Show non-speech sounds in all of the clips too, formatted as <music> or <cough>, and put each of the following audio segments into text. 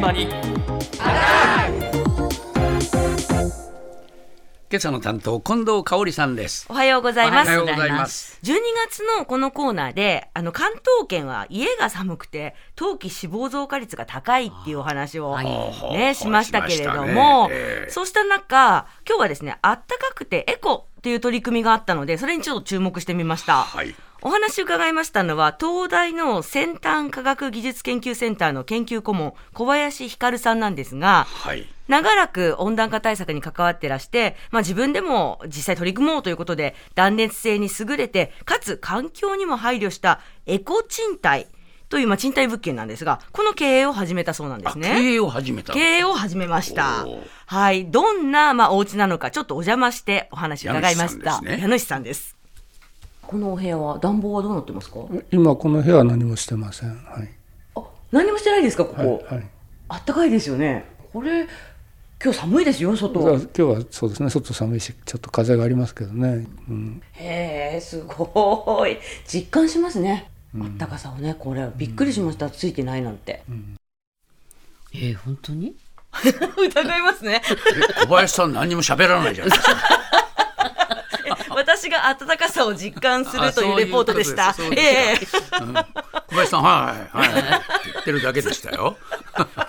現場に。今朝の担当近藤香織さんです。おはようございます。おはようございます。12月のこのコーナーで、あの関東圏は家が寒くて冬季死亡増加率が高いっていうお話をねしましたけれども、そうした中、今日はですね、あったかくてエコという取り組みがあったので、それにちょっと注目してみました。はいお話伺いましたのは、東大の先端科学技術研究センターの研究顧問、小林光さんなんですが、はい長らく温暖化対策に関わってらして、まあ、自分でも実際取り組もうということで断熱性に優れてかつ環境にも配慮したエコ賃貸という、まあ、賃貸物件なんですがこの経営を始めたそうなんですね。営を始めた経営を始めました。はい、どんな、まあ、お家なのか、ちょっとお邪魔してお話伺いました。家主さんですね家主さんです。このお部屋は暖房はどうなってますか？今この部屋は何もしてません。はい。あ、何もしてないですか、こはい。こ。はい。あったかいですよね。これ、今日寒いですよ、外。今日はそうですね。外寒いし、ちょっと風がありますけどね。うん。へえすごい実感しますね、あったかさをねこれびっくりしました、ついてないなんて、えー、本当に？<laughs> 疑いますねえ小林さん何も喋らないじゃないですか暖かさを実感するあというレポートでした。そういうええ。うん。小林さんはいはいはい。って言ってるだけでしたよ。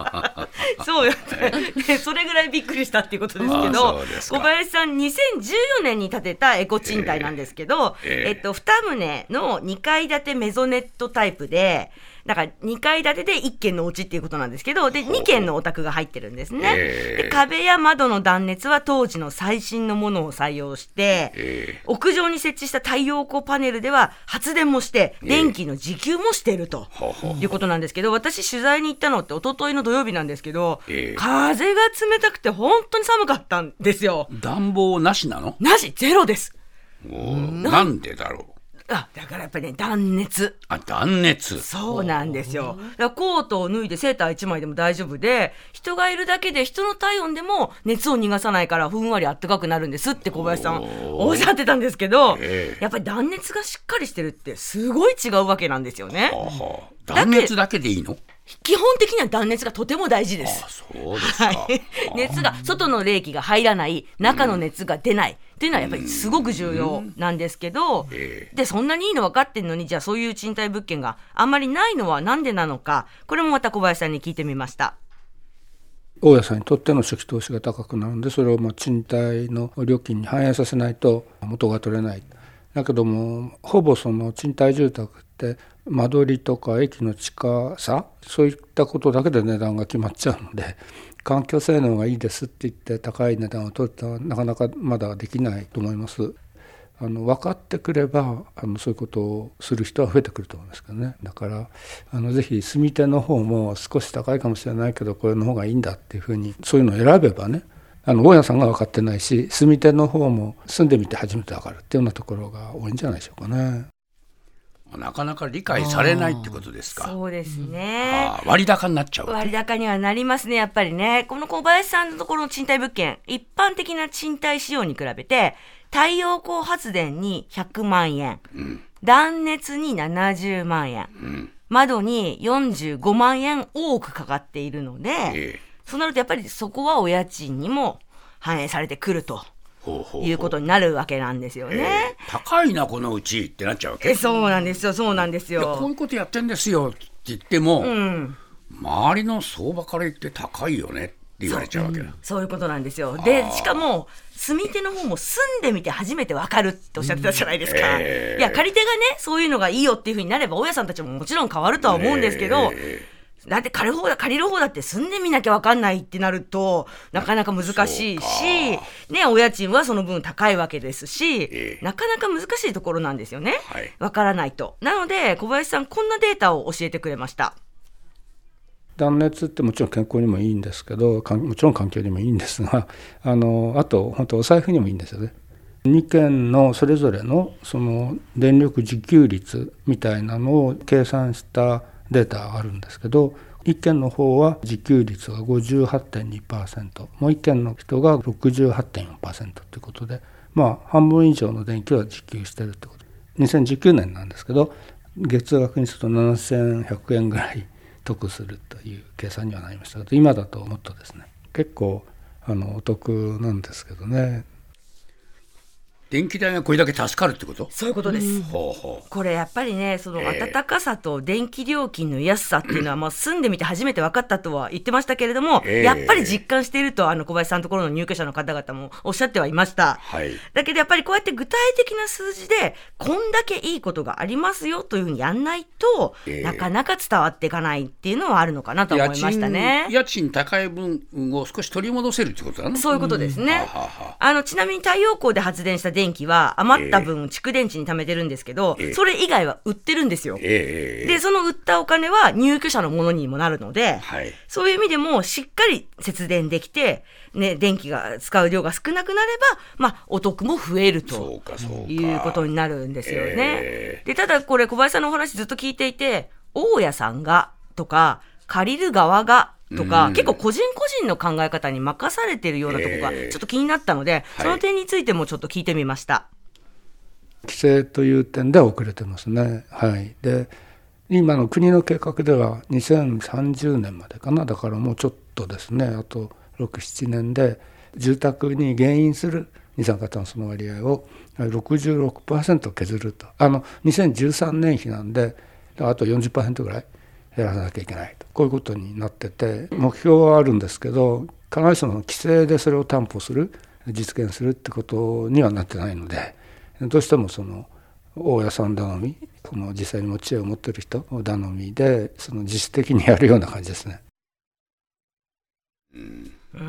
<laughs> そうよね。それぐらいびっくりしたっていうことですけあど小林さん2014年に建てたエコ賃貸なんですけど、ええ。えっと、2棟の2階建てメゾネットタイプでだから2階建てで1軒のお家っていうことなんですけどで2軒のお宅が入ってるんですね。ええ。で壁や窓の断熱は当時の最新のものを採用して、え屋上に設置した太陽光パネルでは発電もして電気の自給もしているということなんですけど私取材に行ったのって一昨日の土曜日なんですけど、ええ。風が冷たくて本当に寒かったんですよ。暖房なしなの？なしゼロです。おなんでだろう？あだからやっぱりね断熱。あ断熱。そうなんですよ。だコートを脱いでセーター1枚でも大丈夫で、人がいるだけで人の体温でも熱を逃がさないからふんわり暖かくなるんですって小林さんおっしゃってたんですけど、ええ。やっぱり断熱がしっかりしてるってすごい違うわけなんですよね。はあはあ。断熱だけでいいの？基本的には断熱がとても大事です。あ。そうですか、はい、熱が外の冷気が入らない中の熱が出ないっていうのはやっぱりすごく重要なんですけど、えでそんなにいいの分かってんのにじゃあそういう賃貸物件があんまりないのはなんでなのかこれもまた小林さんに聞いてみました。大家さんにとっての初期投資が高くなるんで、それをまあ賃貸の料金に反映させないと元が取れない。だけども、ほぼその賃貸住宅って間取りとか駅の近さ、そういったことだけで値段が決まっちゃうので、環境性能がいいですって言って高い値段を取ったらなかなかまだできないと思います。あの分かってくればあのそういうことをする人は増えてくると思うんですけどねだからあのぜひ住み手の方も少し高いかもしれないけどこれの方がいいんだっていうふうにそういうのを選べばねあの大家さんが分かってないし住み手の方も住んでみて初めて分かるっていうようなところが多いんじゃないでしょうかね。なかなか理解されないってことですか。そうですね、あ割高になっちゃう割高にはなりますね、やっぱりね。この小林さんのところの賃貸物件、一般的な賃貸仕様に比べて、太陽光発電に100万円、断熱に70万円、窓に45万円多くかかっているので、ええ。そうなるとやっぱりそこはお家賃にも反映されてくるということになるわけなんですよえね。え高いなこのうちってなっちゃうわけ？えそうなんですよ、そうなんですいやこうよ。いうことやってんですよって言っても、うん。周りの相場から言って高いよねって言われちゃうわけだ、そういうことなんですよ。で、しかも、住み手の方も住んでみて初めてわかるっておっしゃってたじゃないですか。ええいや、借り手がね、そういうのがいいよっていうふうになれば、大家さんたちももちろん変わるとは思うんですけど、えだって借りる方だ、借りる方だって住んでみなきゃわかんないってなると、なかなか難しいし、ね、お家賃はその分高いわけですし、ええなかなか難しいところなんですよね。はいわからないと。なので、小林さん、こんなデータを教えてくれました。断熱ってもちろん健康にもいいんですけどもちろん環境にもいいんですが <laughs> あのあと本当お財布にもいいんですよね。2軒のそれぞれのその電力自給率みたいなのを計算したデータがあるんですけど1軒の方は自給率が58.2%もう1軒の人が68.4%ということでまあ半分以上の電気は自給してるってこと。2019年なんですけど月額にすると7100円ぐらい得するという計算にはなりました。けど今だともっとですね結構あのお得なんですけどね。電気代がこれだけ助かるってこと？そういうことです。ほうほう。これやっぱりねそのええ。暖かさと電気料金の安さっていうのはもう住んでみて初めて分かったとは言ってましたけれども、ええ。やっぱり実感しているとあの小林さんのところの入居者の方々もおっしゃってはいました。はい。だけどやっぱりこうやって具体的な数字でこんだけいいことがありますよというふうにやんないと、ええ。なかなか伝わっていかないっていうのはあるのかなと思いましたね。家賃高い分を少し取り戻せるってことだねそういうことですね。はあはあはあのちなみに太陽光で発電した電気は余った分、蓄電池に貯めてるんですけど、ええ。それ以外は売ってるんですよ。で、その売ったお金は入居者のものにもなるので、はい。そういう意味でもしっかり節電できて、ね、電気が使う量が少なくなれば、まあ、お得も増えるそということになるんですよね。え。で、ただこれ小林さんのお話ずっと聞いていて、大家さんがとか、借りる側がとか、うん。結構個人個人の考え方に任されてるようなところがええ。ちょっと気になったので、はい。その点についてもちょっと聞いてみました。規制という点では遅れてますね。はい、で今の国の計画では2030年までかな。だからもうちょっとですね。あと67年で住宅に原因する二酸化炭素の割合を66%削ると。あの2013年比なんであと40%ぐらい減らさなきゃいけないとこういうことになってて目標はあるんですけど必ずしも規制でそれを担保する実現するってことにはなってないのでどうしてもその大家さん頼みこの実際に持ち家を持ってる人頼みでその自主的にやるような感じですね。うー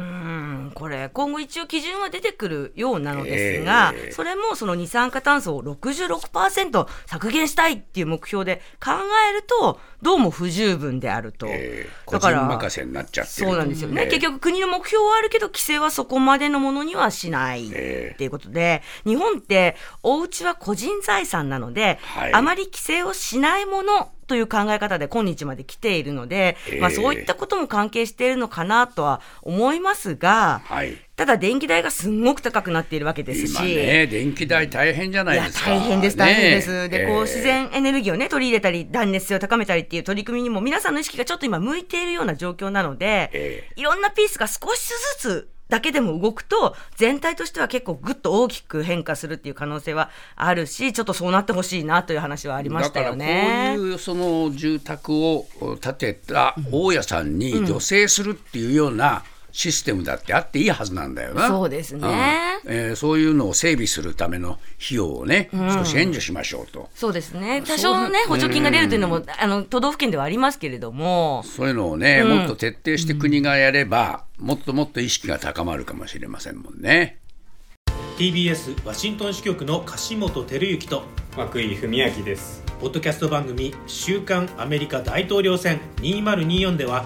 んこれ今後一応基準は出てくるようなのですが、ええ。それもその二酸化炭素を66%削減したいっていう目標で考えるとどうも不十分であると。ええ個だから人任せになっちゃってるそうなんですよね、ええ。結局国の目標はあるけど規制はそこまでのものにはしないええ。っていうことで日本ってお家は個人財産なので、はい。あまり規制をしないものという考え方で今日まで来ているので、ええ。まあ、そういったことも関係しているのかなとは思いますが、はい。ただ電気代がすんごく高くなっているわけですし。今ね電気代大変じゃないですか。大変です、大変です。ねで、こう、ええ。自然エネルギーをね、取り入れたり、断熱性を高めたりっていう取り組みにも、皆さんの意識がちょっと今向いているような状況なので、え。いろんなピースが少しずつだけでも動くと、全体としては結構ぐっと大きく変化するっていう可能性はあるし、ちょっとそうなってほしいなという話はありましたよね。だからこういうその住宅を建てた大家さんに助成するっていうようなシステムだってあっていいはずなんだよな。そうですねんえーそういうのを整備するための費用をね、少し援助しましょうと。そうですね。多少のね、補助金が出るというのも、あの、都道府県ではありますけれども、そういうのをね、もっと徹底して国がやれば、もっともっと意識が高まるかもしれませんもんね。TBS ワシントン支局の樫本照之と涌井文明ですポッドキャスト番組「週刊アメリカ大統領選2024」では